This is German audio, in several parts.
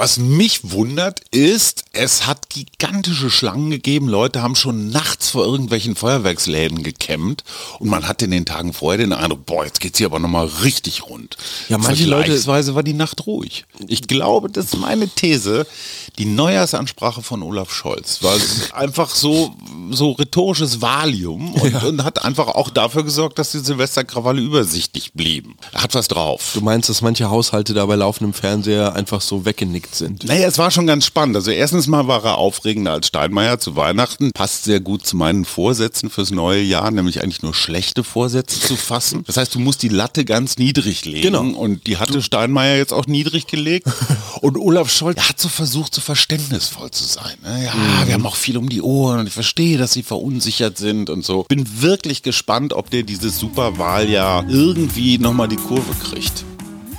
Was mich wundert ist, es hat gigantische Schlangen gegeben. Leute haben schon nachts vor irgendwelchen Feuerwerksläden gekämmt und man hat in den Tagen vorher den Eindruck, boah, jetzt geht's hier aber nochmal richtig rund. Ja, manche Leute- Vergleichsweise war die Nacht ruhig. Ich glaube, das ist meine These. Die Neujahrsansprache von Olaf Scholz war einfach so, so rhetorisches Valium und, und hat einfach auch dafür gesorgt, dass die Silvesterkrawalle übersichtlich blieben. Hat was drauf. Du meinst, dass manche Haushalte da bei laufendem Fernseher einfach so weggenickt sind? Naja, es war schon ganz spannend. Also erstens mal war er aufregender als Steinmeier zu Weihnachten. Passt sehr gut zu meinen Vorsätzen fürs neue Jahr, nämlich eigentlich nur schlechte Vorsätze zu fassen. Das heißt, du musst die Latte ganz niedrig legen. Genau. Und die hatte Steinmeier jetzt auch niedrig gelegt. Und Olaf Scholz hat so versucht, so verständnisvoll zu sein. ne? Ja, Mhm. wir haben auch viel um die Ohren und ich verstehe, dass sie verunsichert sind und so. Bin wirklich gespannt, ob der dieses Superwahljahr irgendwie nochmal die Kurve kriegt.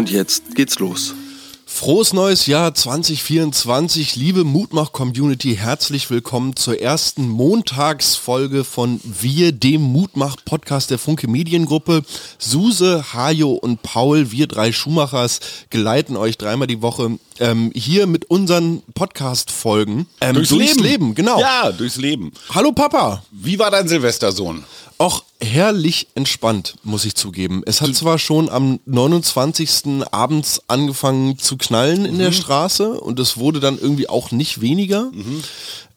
Und jetzt geht's los. Frohes neues Jahr 2024, liebe Mutmach-Community, herzlich willkommen zur ersten Montagsfolge von Wir, dem Mutmach-Podcast der Funke Mediengruppe. Suse, Hajo und Paul, wir drei Schumachers, geleiten euch dreimal die Woche ähm, hier mit unseren Podcast-Folgen ähm, Durchs Leben. genau. Ja, durchs Leben. Hallo Papa. Wie war dein Silvestersohn? Auch herrlich entspannt, muss ich zugeben. Es hat zwar schon am 29. abends angefangen zu knallen in der Straße und es wurde dann irgendwie auch nicht weniger.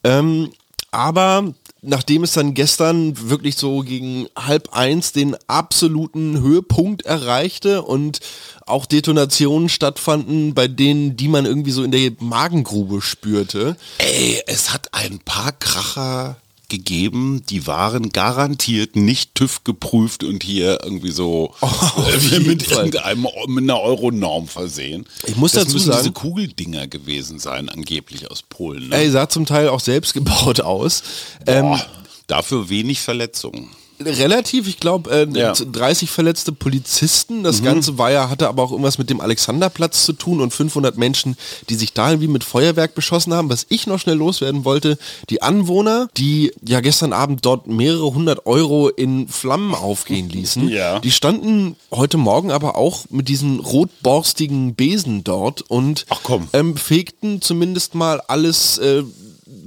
Ähm, aber nachdem es dann gestern wirklich so gegen halb eins den absoluten Höhepunkt erreichte und auch Detonationen stattfanden, bei denen, die man irgendwie so in der Magengrube spürte, Ey, es hat ein paar Kracher gegeben, die waren garantiert nicht TÜV geprüft und hier irgendwie so auf äh, mit irgendeinem mit einer Euronorm versehen. Ich muss das dazu müssen sagen- diese Kugeldinger gewesen sein, angeblich aus Polen. Ne? ey, sah zum Teil auch selbst gebaut aus. Ähm, Boah, dafür wenig Verletzungen. Relativ, ich glaube, äh, Ja. 30 verletzte Polizisten. Das Ganze war ja, hatte aber auch irgendwas mit dem Alexanderplatz zu tun und 500 Menschen, die sich da irgendwie mit Feuerwerk beschossen haben. Was ich noch schnell loswerden wollte, die Anwohner, die ja gestern Abend dort mehrere hundert Euro in Flammen aufgehen ließen, Ja. die standen heute Morgen aber auch mit diesen rotborstigen Besen dort und. Ähm, fegten zumindest mal alles äh,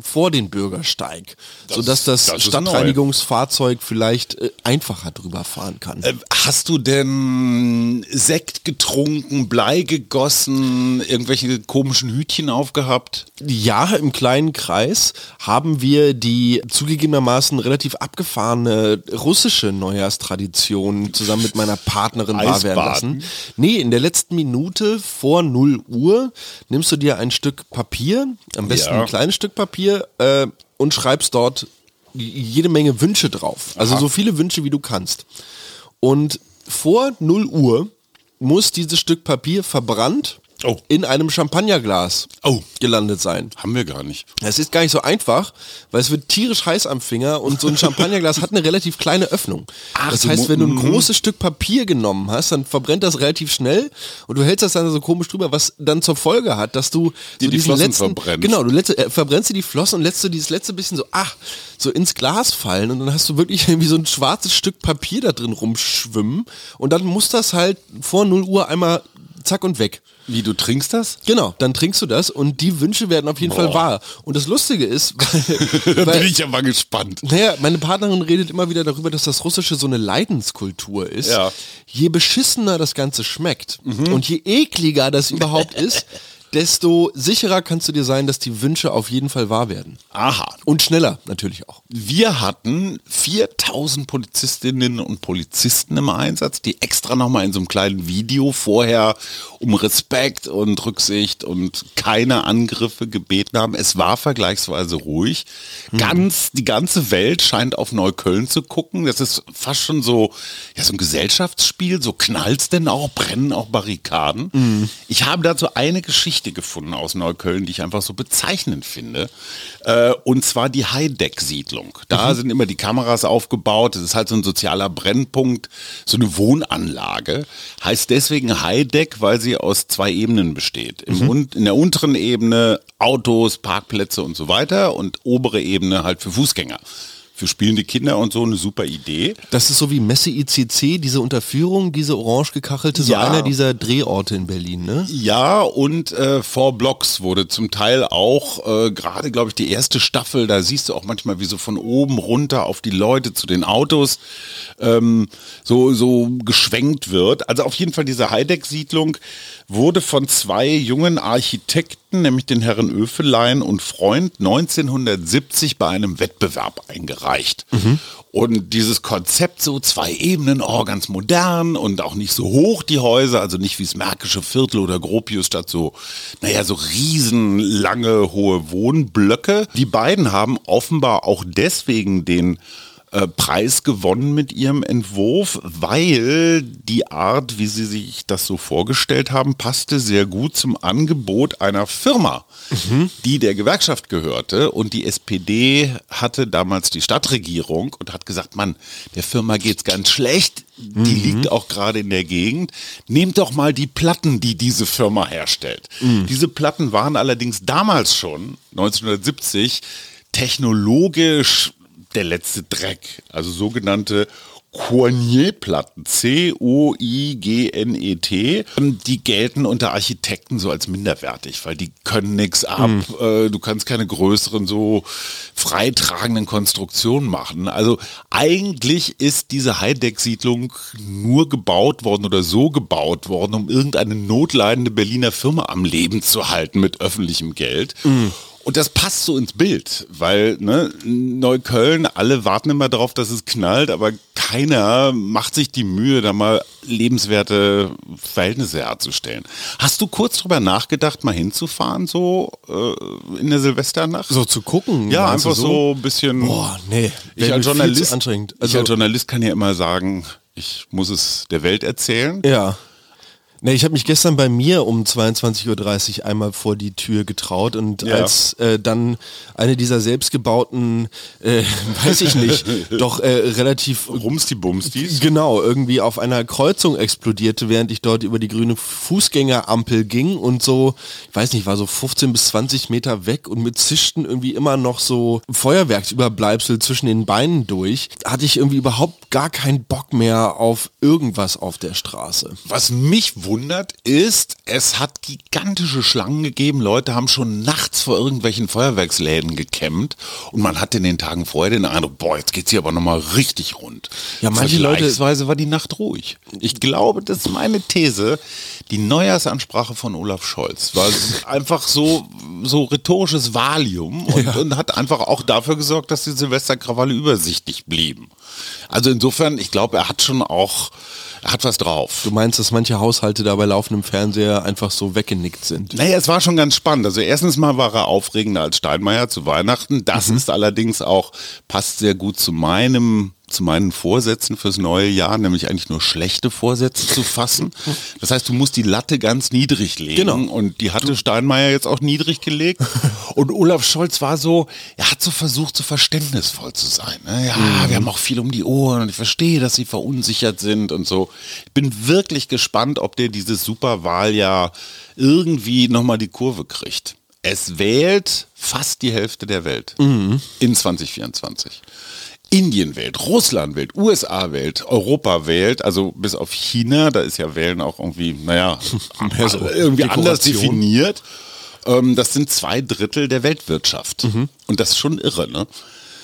vor den Bürgersteig, Das- sodass das, das Stadtreinigungsfahrzeug vielleicht äh, einfacher drüber fahren kann. Äh, Hast du denn Sekt getrunken, Blei gegossen, irgendwelche komischen Hütchen aufgehabt? Ja, im kleinen Kreis haben wir die zugegebenermaßen relativ abgefahrene russische Neujahrstradition zusammen mit meiner Partnerin wahr werden lassen. Nee, in der letzten Minute vor 0 Uhr nimmst du dir ein Stück Papier, am besten Ja. ein kleines Stück Papier äh, und schreibst dort jede Menge Wünsche drauf. Also so viele Wünsche, wie du kannst. Und vor 0 Uhr muss dieses Stück Papier verbrannt Oh. in einem Champagnerglas Oh. gelandet sein. Haben wir gar nicht. Es ist gar nicht so einfach, weil es wird tierisch heiß am Finger und so ein Champagnerglas hat eine relativ kleine Öffnung. Ach, das du heißt, wenn du ein mhm. großes Stück Papier genommen hast, dann verbrennt das relativ schnell und du hältst das dann so komisch drüber, was dann zur Folge hat, dass du Dir so die Flossen letzten, verbrennst. genau, du letzte, äh, verbrennst dir die Flossen und lässt so dieses letzte bisschen so, ach, so ins Glas fallen und dann hast du wirklich irgendwie so ein schwarzes Stück Papier da drin rumschwimmen und dann muss das halt vor 0 Uhr einmal zack und weg. Wie, du trinkst das? Genau, dann trinkst du das und die Wünsche werden auf jeden Fall Boah. wahr. Und das Lustige ist, weil, Da bin ich ja mal gespannt. naja, meine Partnerin redet immer wieder darüber, dass das Russische so eine Leidenskultur ist. Ja. Je beschissener das Ganze schmeckt und je ekliger das überhaupt ist, desto sicherer kannst du dir sein, dass die Wünsche auf jeden Fall wahr werden. Aha. Und schneller natürlich auch. Wir hatten 4000 Polizistinnen und Polizisten im Einsatz, die extra nochmal in so einem kleinen Video vorher um Respekt und Rücksicht und keine Angriffe gebeten haben. Es war vergleichsweise ruhig. Ganz, die ganze Welt scheint auf Neukölln zu gucken. Das ist fast schon so, ja, so ein Gesellschaftsspiel. So knallt's denn auch, brennen auch Barrikaden. Ich habe dazu eine Geschichte Geschichte gefunden aus Neukölln, die ich einfach so bezeichnend finde. Äh, und zwar die Heideck-Siedlung. Da sind immer die Kameras aufgebaut. Das ist halt so ein sozialer Brennpunkt, so eine Wohnanlage. Heißt deswegen Heideck, weil sie aus zwei Ebenen besteht. Im Un in der unteren Ebene Autos, Parkplätze und so weiter und obere Ebene halt für Fußgänger für spielende Kinder und so eine super Idee. Das ist so wie Messe ICC, diese Unterführung, diese orange gekachelte, so Ja. einer dieser Drehorte in Berlin, ne? Ja, und äh, Four Blocks wurde zum Teil auch, äh, gerade glaube ich, die erste Staffel, da siehst du auch manchmal, wie so von oben runter auf die Leute zu den Autos ähm, so, so geschwenkt wird. Also auf jeden Fall diese Heideck-Siedlung wurde von zwei jungen Architekten, nämlich den Herren Öfelein und Freund, 1970 bei einem Wettbewerb eingereicht. Und dieses Konzept so zwei Ebenen, oh, ganz modern und auch nicht so hoch die Häuser, also nicht wie das Märkische Viertel oder Gropiusstadt so, naja, so riesenlange hohe Wohnblöcke. Die beiden haben offenbar auch deswegen den äh, Preis gewonnen mit ihrem Entwurf, weil die Art, wie sie sich das so vorgestellt haben, passte sehr gut zum Angebot einer Firma, die der Gewerkschaft gehörte. Und die SPD hatte damals die Stadtregierung und hat gesagt, Mann, der Firma geht's ganz schlecht. Die liegt auch gerade in der Gegend. Nehmt doch mal die Platten, die diese Firma herstellt. Diese Platten waren allerdings damals schon, 1970, technologisch der letzte Dreck. Also sogenannte Coignet-Platten, C-O-I-G-N-E-T, Ähm, die gelten unter Architekten so als minderwertig, weil die können nichts ab, äh, du kannst keine größeren so freitragenden Konstruktionen machen. Also eigentlich ist diese Heideck-Siedlung nur gebaut worden oder so gebaut worden, um irgendeine notleidende Berliner Firma am Leben zu halten mit öffentlichem Geld. Und das passt so ins Bild, weil ne, Neukölln, alle warten immer darauf, dass es knallt, aber keiner macht sich die Mühe, da mal lebenswerte Verhältnisse herzustellen. Hast du kurz drüber nachgedacht, mal hinzufahren, so äh, in der Silvesternacht? So zu gucken. ja, einfach so ein bisschen. Boah, nee. Ich als Journalist, anstrengend. ich Also- als Journalist kann ja immer sagen, ich muss es der Welt erzählen. Ja. Ne, ich habe mich gestern bei mir um 22.30 Uhr einmal vor die Tür getraut und Ja. als äh, dann eine dieser selbstgebauten, äh, weiß ich nicht, doch äh, relativ Rumsti-Bumstis. Genau, irgendwie auf einer Kreuzung explodierte, während ich dort über die grüne Fußgängerampel ging und so, ich weiß nicht, war so 15 bis 20 Meter weg und mit zischten irgendwie immer noch so Feuerwerksüberbleibsel zwischen den Beinen durch, hatte ich irgendwie überhaupt gar keinen Bock mehr auf irgendwas auf der Straße. Was mich wundert ist, es hat gigantische Schlangen gegeben. Leute haben schon nachts vor irgendwelchen Feuerwerksläden gekämmt und man hatte in den Tagen vorher den Eindruck, boah, jetzt geht's hier aber nochmal richtig rund. Ja, manche Leute- Vergleichsweise war die Nacht ruhig. Ich glaube, das ist meine These. Die Neujahrsansprache von Olaf Scholz war einfach so, so rhetorisches Valium und, und hat einfach auch dafür gesorgt, dass die Silvesterkrawalle übersichtlich blieben. Also insofern, ich glaube, er hat schon auch, hat was drauf. Du meinst, dass manche Haushalte da bei laufendem Fernseher einfach so weggenickt sind? Naja, es war schon ganz spannend. Also erstens mal war er aufregender als Steinmeier zu Weihnachten. Das ist allerdings auch, passt sehr gut zu meinem zu meinen Vorsätzen fürs neue Jahr, nämlich eigentlich nur schlechte Vorsätze zu fassen. Das heißt, du musst die Latte ganz niedrig legen. Genau. Und die hatte Steinmeier jetzt auch niedrig gelegt. Und Olaf Scholz war so, er hat so versucht, so verständnisvoll zu sein. ne? Ja, wir haben auch viel um die Ohren und ich verstehe, dass sie verunsichert sind und so. Ich bin wirklich gespannt, ob der dieses Superwahljahr irgendwie nochmal die Kurve kriegt. Es wählt fast die Hälfte der Welt in 2024. Indien wählt, Russland wählt, USA wählt, Europa wählt, also bis auf China, da ist ja Wählen auch irgendwie, naja, irgendwie anders Dekoration. definiert. Ähm, das sind zwei Drittel der Weltwirtschaft. Und das ist schon irre, ne?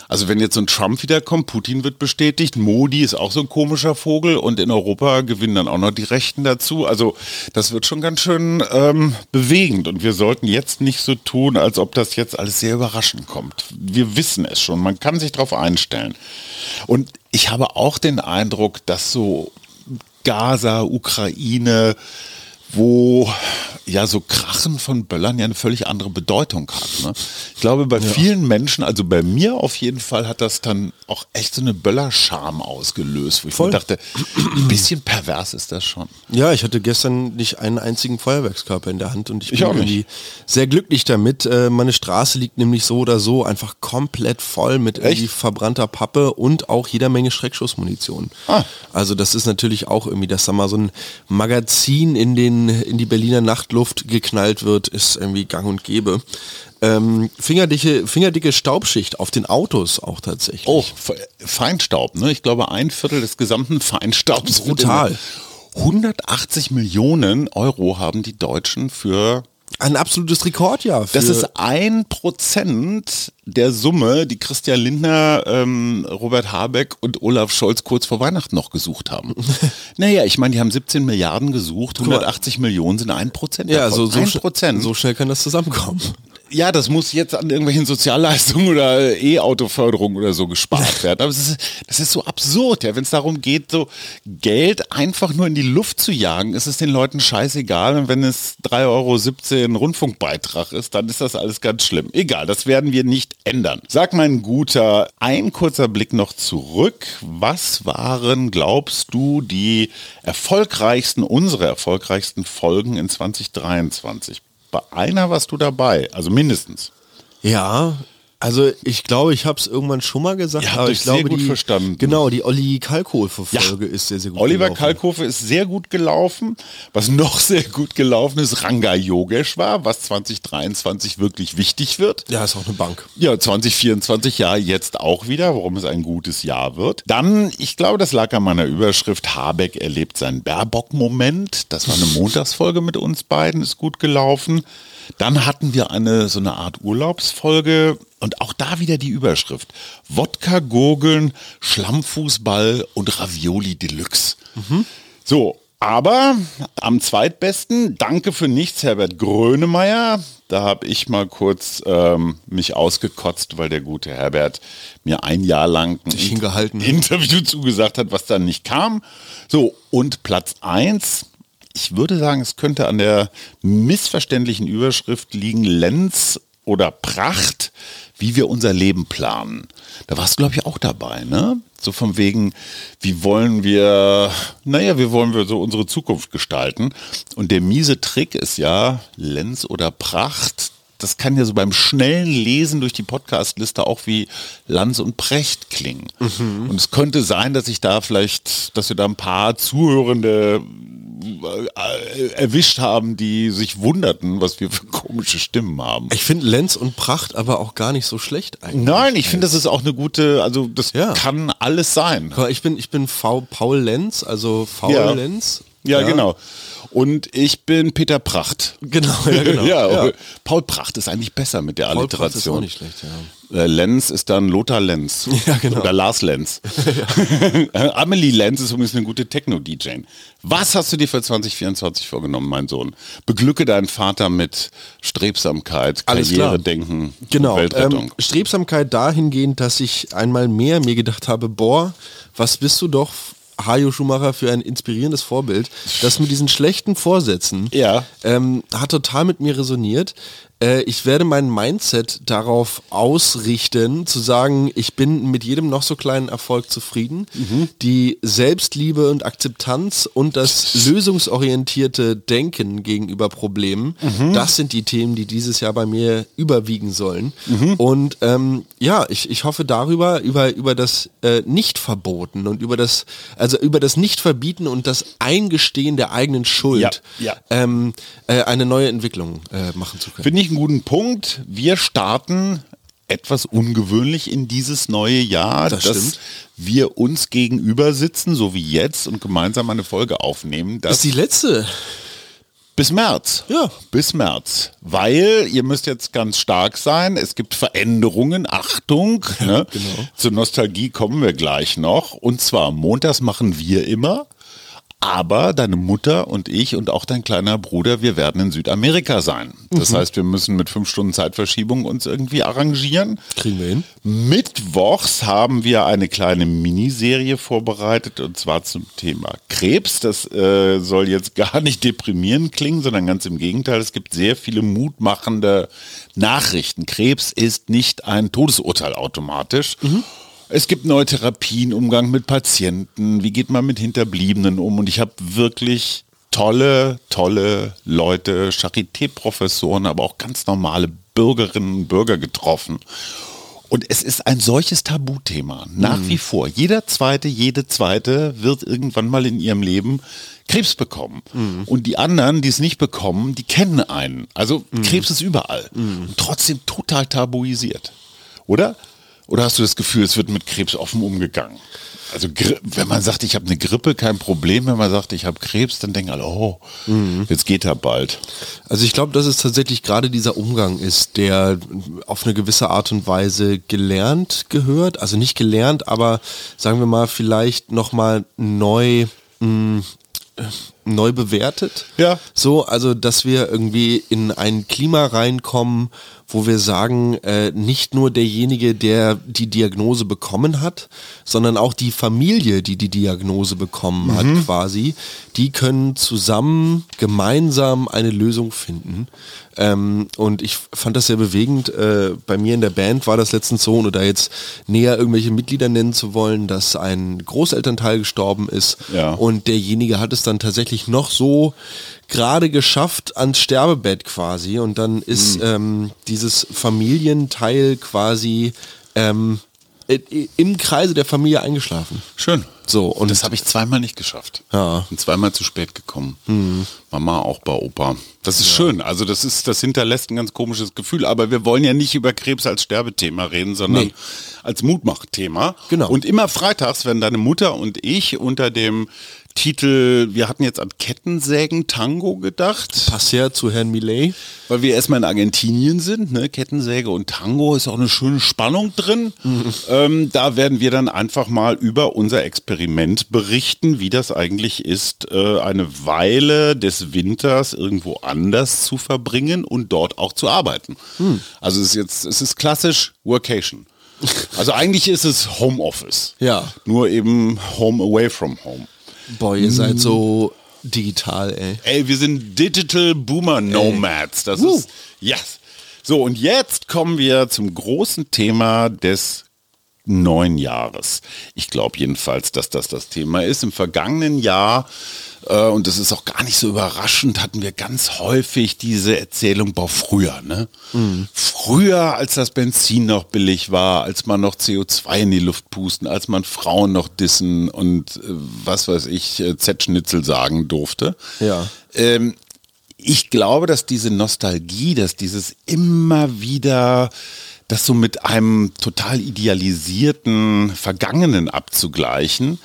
Also wenn jetzt so ein Trump wiederkommt, Putin wird bestätigt, Modi ist auch so ein komischer Vogel und in Europa gewinnen dann auch noch die Rechten dazu. Also das wird schon ganz schön ähm, bewegend und wir sollten jetzt nicht so tun, als ob das jetzt alles sehr überraschend kommt. Wir wissen es schon, man kann sich darauf einstellen. Und ich habe auch den Eindruck, dass so Gaza, Ukraine, wo ja so Krachen von Böllern ja eine völlig andere Bedeutung hat. Ne? Ich glaube, bei vielen Menschen, also bei mir auf jeden Fall, hat das dann auch echt so eine Böllerscham ausgelöst, wo ich Voll. mir dachte, ein bisschen pervers ist das schon. Ja, ich hatte gestern nicht einen einzigen Feuerwerkskörper in der Hand und ich Ich bin nicht. irgendwie sehr glücklich damit. Äh, Meine Straße liegt nämlich so oder so einfach komplett voll mit irgendwie verbrannter Pappe und auch jeder Menge Schreckschussmunition. Ah. Also das ist natürlich auch irgendwie, dass da mal so ein Magazin in den in die Berliner Nachtluft geknallt wird, ist irgendwie gang und gäbe. Ähm, fingerdicke, fingerdicke Staubschicht auf den Autos auch tatsächlich. Oh, Fe- Feinstaub, ne? Ich glaube, ein Viertel des gesamten Feinstaubs. Brutal. in- 180 Millionen Euro haben die Deutschen für Ein absolutes Rekordjahr. Das ist ein Prozent der Summe, die Christian Lindner, ähm, Robert Habeck und Olaf Scholz kurz vor Weihnachten noch gesucht haben. naja, ich meine, die haben 17 Milliarden gesucht, 180 Millionen sind ein Prozent. ja, davon. so, so, ein Prozent. so schnell kann das zusammenkommen. Ja, das muss jetzt an irgendwelchen Sozialleistungen oder äh, E-Auto-Förderung oder so gespart werden. Aber es ist, das ist so absurd, ja, wenn es darum geht, so Geld einfach nur in die Luft zu jagen, ist es den Leuten scheißegal. Und wenn es 3,17 Euro Rundfunkbeitrag ist, dann ist das alles ganz schlimm. Egal, das werden wir nicht ändern. Sag mein Guter, ein kurzer Blick noch zurück. Was waren, glaubst du, die erfolgreichsten, unsere erfolgreichsten Folgen in 2023? Bei einer warst du dabei, also mindestens. Ja, also ich glaube, ich habe es irgendwann schon mal gesagt, Ihr habt aber ich glaube, sehr gut die, verstanden. Genau, die Olli Kalkofe-Folge ist sehr, sehr gut Oliver gelaufen. Kalkofe ist sehr gut gelaufen. Was noch sehr gut gelaufen ist, Ranga Yogesh war, was 2023 wirklich wichtig wird. Ja, ist auch eine Bank. Ja, 2024 ja jetzt auch wieder, warum es ein gutes Jahr wird. Dann, ich glaube, das lag an meiner Überschrift, Habeck erlebt seinen Baerbock-Moment. Das war eine Montagsfolge mit uns beiden, ist gut gelaufen. Dann hatten wir eine so eine Art Urlaubsfolge und auch da wieder die Überschrift. Wodka, Gurgeln, Schlammfußball und Ravioli Deluxe. So, aber am zweitbesten, danke für nichts, Herbert Grönemeyer. Da habe ich mal kurz ähm, mich ausgekotzt, weil der gute Herbert mir ein Jahr lang ein. Interview zugesagt hat, was dann nicht kam. So, und Platz eins. Ich würde sagen, es könnte an der missverständlichen Überschrift liegen, Lenz oder Pracht, wie wir unser Leben planen. Da warst du, glaube ich, auch dabei, ne? So von wegen, wie wollen wir, naja, wie wollen wir so unsere Zukunft gestalten? Und der miese Trick ist ja, Lenz oder Pracht, das kann ja so beim schnellen Lesen durch die Podcastliste auch wie Lanz und Precht klingen. Und es könnte sein, dass ich da vielleicht, dass wir da ein paar Zuhörende erwischt haben, die sich wunderten, was wir für komische Stimmen haben. Ich finde Lenz und Pracht aber auch gar nicht so schlecht eigentlich. Nein, ich finde, das ist auch eine gute, also das Ja. kann alles sein. Ich bin, ich bin v, Paul Lenz, also Faul Ja. Lenz. Ja, genau. Und ich bin Peter Pracht. Genau, ja, genau. ja, Ja. Paul Pracht ist eigentlich besser mit der Paul Pracht ist auch Alliteration. nicht schlecht, ja. Äh, Lenz ist dann Lothar Lenz. Ja, genau. Oder Lars Lenz. Amelie Lenz ist übrigens eine gute Techno-DJ. Was hast du dir für 2024 vorgenommen, mein Sohn? Beglücke deinen Vater mit Strebsamkeit, Alles klar. Karriere-Denken, Genau. Weltrettung. Ähm, Strebsamkeit dahingehend, dass ich einmal mehr mir gedacht habe, boah, was bist du doch, Hajo Schumacher, für ein inspirierendes Vorbild. Das mit diesen schlechten Vorsätzen Ja. ähm, hat total mit mir resoniert. Äh, ich werde mein Mindset darauf ausrichten, zu sagen, ich bin mit jedem noch so kleinen Erfolg zufrieden. Mhm. Die Selbstliebe und Akzeptanz und das lösungsorientierte Denken gegenüber Problemen, Mhm. das sind die Themen, die dieses Jahr bei mir überwiegen sollen. Mhm. Und ähm, ja, ich, ich hoffe darüber, über, über das äh, Nicht-Verboten und über das, also über das Nicht-Verbieten und das Eingestehen der eigenen Schuld Ja, ja. Ähm, äh, eine neue Entwicklung äh, machen zu können. Finde ich einen guten Punkt. Wir starten etwas ungewöhnlich in dieses neue Jahr, Das dass stimmt. wir uns gegenüber sitzen, so wie jetzt, und gemeinsam eine Folge aufnehmen. Das ist die letzte. Bis März. Ja. Bis März. Weil ihr müsst jetzt ganz stark sein. Es gibt Veränderungen. Achtung. Ne? genau. Zur Nostalgie kommen wir gleich noch. Und zwar montags machen wir immer. Aber deine Mutter und ich und auch dein kleiner Bruder, wir werden in Südamerika sein. Das heißt, wir müssen mit fünf Stunden Zeitverschiebung uns irgendwie arrangieren. Kriegen wir hin. Mittwochs haben wir eine kleine Miniserie vorbereitet und zwar zum Thema Krebs. Das äh, soll jetzt gar nicht deprimierend klingen, sondern ganz im Gegenteil. Es gibt sehr viele mutmachende Nachrichten. Krebs ist nicht ein Todesurteil automatisch. Es gibt neue Therapien, Umgang mit Patienten, wie geht man mit Hinterbliebenen um und ich habe wirklich tolle, tolle Leute, Charité-Professoren, aber auch ganz normale Bürgerinnen und Bürger getroffen. Und es ist ein solches Tabuthema, nach wie vor. Jeder Zweite, jede Zweite wird irgendwann mal in ihrem Leben Krebs bekommen. Und die anderen, die es nicht bekommen, die kennen einen. Also Krebs ist überall. Und trotzdem total tabuisiert. Oder? Oder hast du das Gefühl, es wird mit Krebs offen umgegangen? Also wenn man sagt, ich habe eine Grippe, kein Problem. Wenn man sagt, ich habe Krebs, dann denken alle, oh, jetzt geht er bald. Also ich glaube, dass es tatsächlich gerade dieser Umgang ist, der auf eine gewisse Art und Weise gelernt gehört. Also nicht gelernt, aber sagen wir mal vielleicht nochmal neu, mh, äh, neu bewertet. Ja. So, also dass wir irgendwie in ein Klima reinkommen, wo wir sagen, äh, nicht nur derjenige, der die Diagnose bekommen hat, sondern auch die Familie, die die Diagnose bekommen hat quasi, die können zusammen gemeinsam eine Lösung finden. Ähm, und ich fand das sehr bewegend. Äh, bei mir in der Band war das letztens so, ohne da jetzt näher irgendwelche Mitglieder nennen zu wollen, dass ein Großelternteil gestorben ist Ja. und derjenige hat es dann tatsächlich noch so gerade geschafft ans Sterbebett quasi und dann ist ähm, dieses Familienteil quasi ähm, im Kreise der Familie eingeschlafen. Schön. So, Und das habe ich zweimal nicht geschafft. Ja. Bin zweimal zu spät gekommen. Mama auch bei Opa. Das ist schön. Also das ist, das hinterlässt ein ganz komisches Gefühl. Aber wir wollen ja nicht über Krebs als Sterbethema reden, sondern Nee. als Mutmachthema. Genau. Und immer freitags, wenn deine Mutter und ich unter dem Titel, wir hatten jetzt an Kettensägen-Tango gedacht. passt ja zu Herrn Millet. Weil wir erstmal in Argentinien sind, ne? Kettensäge und Tango ist auch eine schöne Spannung drin. Ähm, da werden wir dann einfach mal über unser Experiment berichten, wie das eigentlich ist, äh, eine Weile des Winters irgendwo anders zu verbringen und dort auch zu arbeiten. Also es ist jetzt, es ist klassisch Workation. Also eigentlich ist es Homeoffice. Ja. Nur eben Home away from home. Boah, ihr seid so digital, ey. Ey, wir sind Digital Boomer Nomads. Das Woo. ist, yes. So, und jetzt kommen wir zum großen Thema des neuen Jahres. Ich glaube jedenfalls, dass das das Thema ist. Im vergangenen Jahr, äh, und das ist auch gar nicht so überraschend, hatten wir ganz häufig diese Erzählung, boah, früher, ne? Früher, als das Benzin noch billig war, als man noch CO2 in die Luft pusten, als man Frauen noch dissen und äh, was weiß ich, äh, Z-Schnitzel sagen durfte. Ja. Ähm, ich glaube, dass diese Nostalgie, dass dieses immer wieder das so mit einem total idealisierten Vergangenen abzugleichen,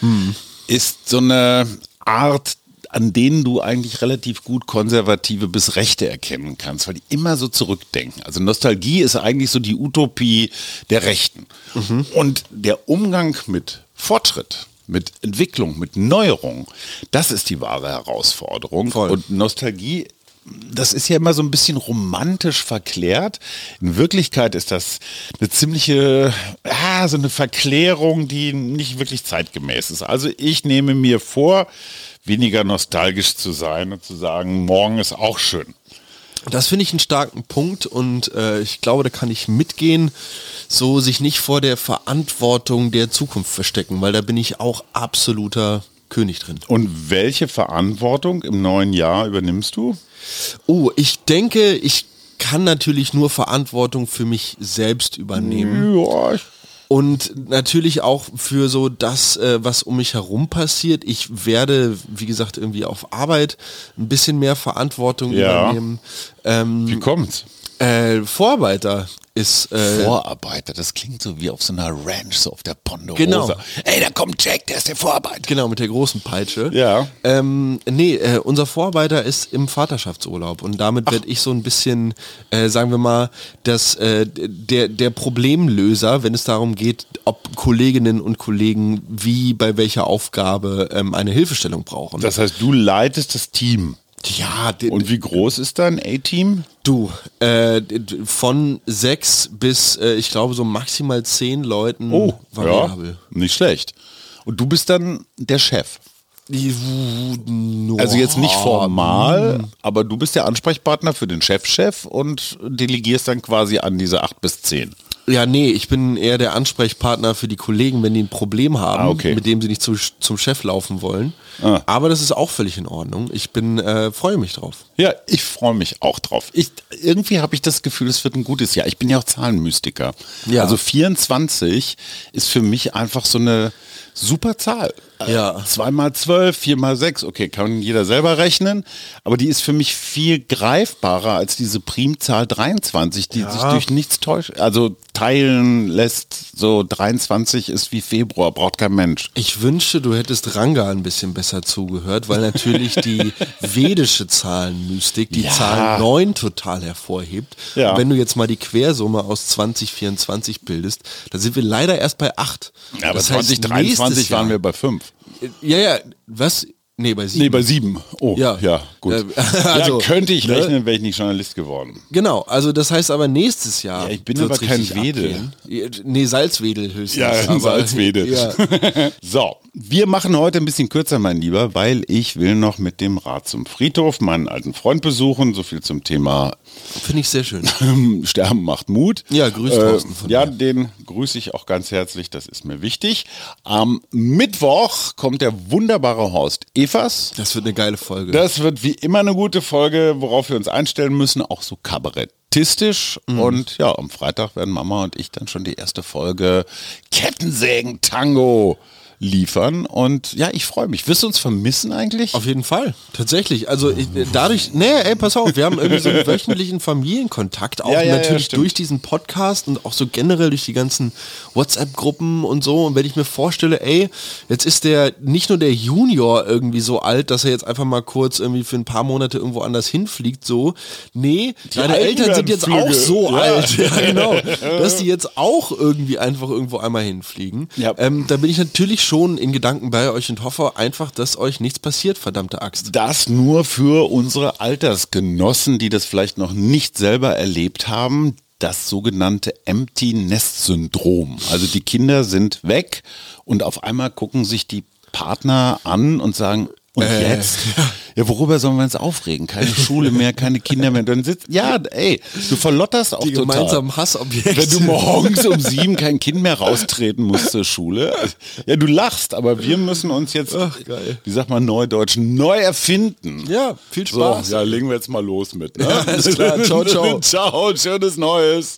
ist so eine Art, an denen du eigentlich relativ gut konservative bis Rechte erkennen kannst, weil die immer so zurückdenken. Also Nostalgie ist eigentlich so die Utopie der Rechten. Und der Umgang mit Fortschritt, mit Entwicklung, mit Neuerung, das ist die wahre Herausforderung. Voll. Und Nostalgie das ist ja immer so ein bisschen romantisch verklärt. In Wirklichkeit ist das eine ziemliche, ah, so eine Verklärung, die nicht wirklich zeitgemäß ist. Also ich nehme mir vor, weniger nostalgisch zu sein und zu sagen, morgen ist auch schön. Das finde ich einen starken Punkt und äh, ich glaube, da kann ich mitgehen, so sich nicht vor der Verantwortung der Zukunft verstecken, weil da bin ich auch absoluter König drin. Und welche Verantwortung im neuen Jahr übernimmst du? Oh, ich denke, ich kann natürlich nur Verantwortung für mich selbst übernehmen. Ja, Und natürlich auch für so das, äh, was um mich herum passiert. Ich werde, wie gesagt, irgendwie auf Arbeit ein bisschen mehr Verantwortung Ja. übernehmen. Ähm, wie kommt's? Äh, Vorarbeiter ist äh, Vorarbeiter, das klingt so wie auf so einer Ranch, so auf der Ponderosa. Genau. Ey, da kommt Jack, der ist der Vorarbeiter. genau mit der großen Peitsche. Ja. Ähm, nee, äh, unser Vorarbeiter ist im Vaterschaftsurlaub und damit werde ich so ein bisschen, äh, sagen wir mal, das, äh, der, der Problemlöser, wenn es darum geht, ob Kolleginnen und Kollegen wie bei welcher Aufgabe ähm, eine Hilfestellung brauchen. Das heißt, du leitest das Team. Ja, Und wie groß ist dein A-Team? du, äh, von sechs bis, äh, ich glaube, so maximal zehn Leuten Oh, variabel. Ja, nicht schlecht. Und du bist dann der Chef. Also jetzt nicht formal, aber du bist der Ansprechpartner für den Chefchef und delegierst dann quasi an diese acht bis zehn. Ja, nee, ich bin eher der Ansprechpartner für die Kollegen, wenn die ein Problem haben, Ah, okay. mit dem sie nicht zu, zum Chef laufen wollen. Ah. Aber das ist auch völlig in Ordnung. Ich bin, äh, freue mich drauf. Ja, ich freue mich auch drauf. Ich, irgendwie habe ich das Gefühl, es wird ein gutes Jahr. Ich bin ja auch Zahlenmystiker. Ja. Also 24 ist für mich einfach so eine super Zahl. Ja. Zwei mal zwölf, vier mal sechs, okay, kann jeder selber rechnen, aber die ist für mich viel greifbarer als diese Primzahl 23, die sich durch nichts täuscht, also teilen lässt, so 23 ist wie Februar, braucht kein Mensch. Ich wünschte, du hättest Ranga ein bisschen besser zugehört, weil natürlich die vedische Zahlenmystik die Ja. Zahl 9 total hervorhebt. Ja. Und wenn du jetzt mal die Quersumme aus 2024 bildest, dann sind wir leider erst bei 8. Ja, aber Das heißt, 2023 nächstes waren wir bei fünf. Ja, ja, was? Nee, bei 7. Nee, bei sieben. Oh, ja, Ja. gut. Äh, also, ja, könnte ich ne? rechnen, wäre ich nicht Journalist geworden. Genau, also das heißt aber nächstes Jahr. Ja, ich bin aber kein Wedel. abgehen. Nee, Salzwedel höchstens. Ja, aber- Salzwedel. Ja, So, wir machen heute ein bisschen kürzer, mein Lieber, weil ich will noch mit dem Rad zum Friedhof meinen alten Freund besuchen. So viel zum Thema finde ich sehr schön. Sterben macht Mut. Äh, Ja, grüß von Ja, mir. den grüße ich auch ganz herzlich, das ist mir wichtig. Am Mittwoch kommt der wunderbare Horst Evers. Das wird eine geile Folge. Das wird wie immer eine gute Folge, worauf wir uns einstellen müssen, auch so kabarettistisch. Mhm. Und ja, am Freitag werden Mama und ich dann schon die erste Folge Kettensägen-Tango liefern. Und ja, ich freue mich. Wirst du uns vermissen eigentlich? Auf jeden Fall, tatsächlich. Also ich, dadurch, nee, ey, pass auf, wir haben irgendwie so einen wöchentlichen Familienkontakt, auch Ja, ja, ja, natürlich stimmt. durch diesen Podcast und auch so generell durch die ganzen WhatsApp-Gruppen und so. Und wenn ich mir vorstelle, ey, jetzt ist der nicht nur der Junior irgendwie so alt, dass er jetzt einfach mal kurz irgendwie für ein paar Monate irgendwo anders hinfliegt, so. Nee, deine Alten Eltern sind jetzt Flüge. auch so Ja. alt, ja, genau, dass die jetzt auch irgendwie einfach irgendwo einmal hinfliegen. Ja. Ähm, da bin ich natürlich schon in Gedanken bei euch und hoffe einfach, dass euch nichts passiert, verdammte Axt. Das nur für unsere Altersgenossen, die das vielleicht noch nicht selber erlebt haben. Das sogenannte Empty Nest Syndrom. Also die Kinder sind weg und auf einmal gucken sich die Partner an und sagen, und Äh, jetzt? Ja, worüber sollen wir uns aufregen? Keine Schule mehr, keine Kinder mehr. Dann sitzt, ja, ey, du verlotterst auch Die total. gemeinsamen Hassobjekte. Wenn du morgens um sieben kein Kind mehr raustreten musst zur Schule. Ja, du lachst, aber wir müssen uns jetzt, Ach, geil. wie sagt man Neudeutsch, neu erfinden. Ja, viel So, Spaß. ja, legen wir jetzt mal los mit. Ne? Ja, alles klar. Ciao, ciao. ciao, schönes Neues.